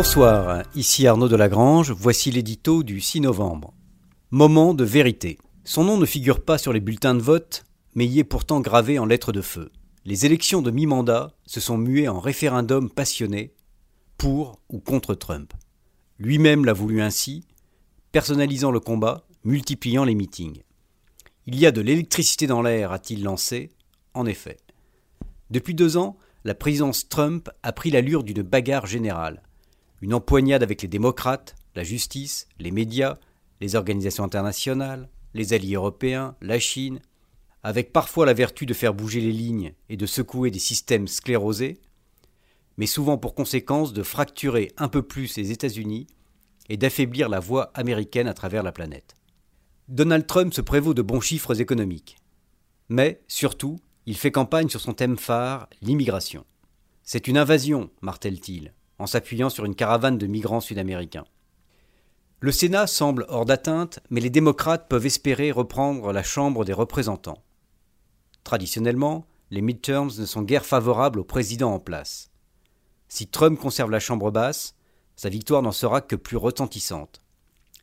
Bonsoir, ici Arnaud Delagrange, voici l'édito du 6 novembre. Moment de vérité. Son nom ne figure pas sur les bulletins de vote, mais y est pourtant gravé en lettres de feu. Les élections de mi-mandat se sont muées en référendum passionné pour ou contre Trump. Lui-même l'a voulu ainsi, personnalisant le combat, multipliant les meetings. Il y a de l'électricité dans l'air, a-t-il lancé. En effet. Depuis deux ans, la présidence Trump a pris l'allure d'une bagarre générale. Une empoignade avec les démocrates, la justice, les médias, les organisations internationales, les alliés européens, la Chine, avec parfois la vertu de faire bouger les lignes et de secouer des systèmes sclérosés, mais souvent pour conséquence de fracturer un peu plus les États-Unis et d'affaiblir la voix américaine à travers la planète. Donald Trump se prévaut de bons chiffres économiques. Mais, surtout, il fait campagne sur son thème phare, l'immigration. C'est une invasion, martèle-t-il, en s'appuyant sur une caravane de migrants sud-américains. Le Sénat semble hors d'atteinte, mais les démocrates peuvent espérer reprendre la Chambre des représentants. Traditionnellement, les midterms ne sont guère favorables au président en place. Si Trump conserve la Chambre basse, sa victoire n'en sera que plus retentissante.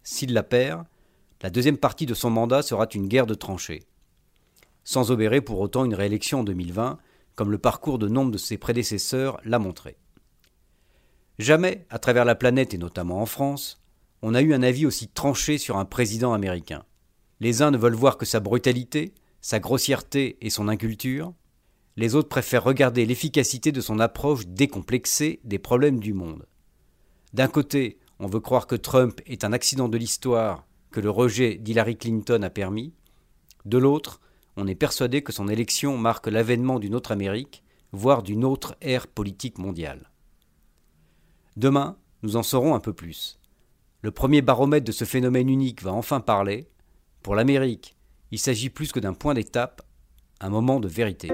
S'il la perd, la deuxième partie de son mandat sera une guerre de tranchées. Sans obérer pour autant une réélection en 2020, comme le parcours de nombre de ses prédécesseurs l'a montré. Jamais, à travers la planète et notamment en France, on a eu un avis aussi tranché sur un président américain. Les uns ne veulent voir que sa brutalité, sa grossièreté et son inculture. Les autres préfèrent regarder l'efficacité de son approche décomplexée des problèmes du monde. D'un côté, on veut croire que Trump est un accident de l'histoire que le rejet d'Hillary Clinton a permis. De l'autre, on est persuadé que son élection marque l'avènement d'une autre Amérique, voire d'une autre ère politique mondiale. Demain, nous en saurons un peu plus. Le premier baromètre de ce phénomène unique va enfin parler. Pour l'Amérique, il s'agit plus que d'un point d'étape, un moment de vérité.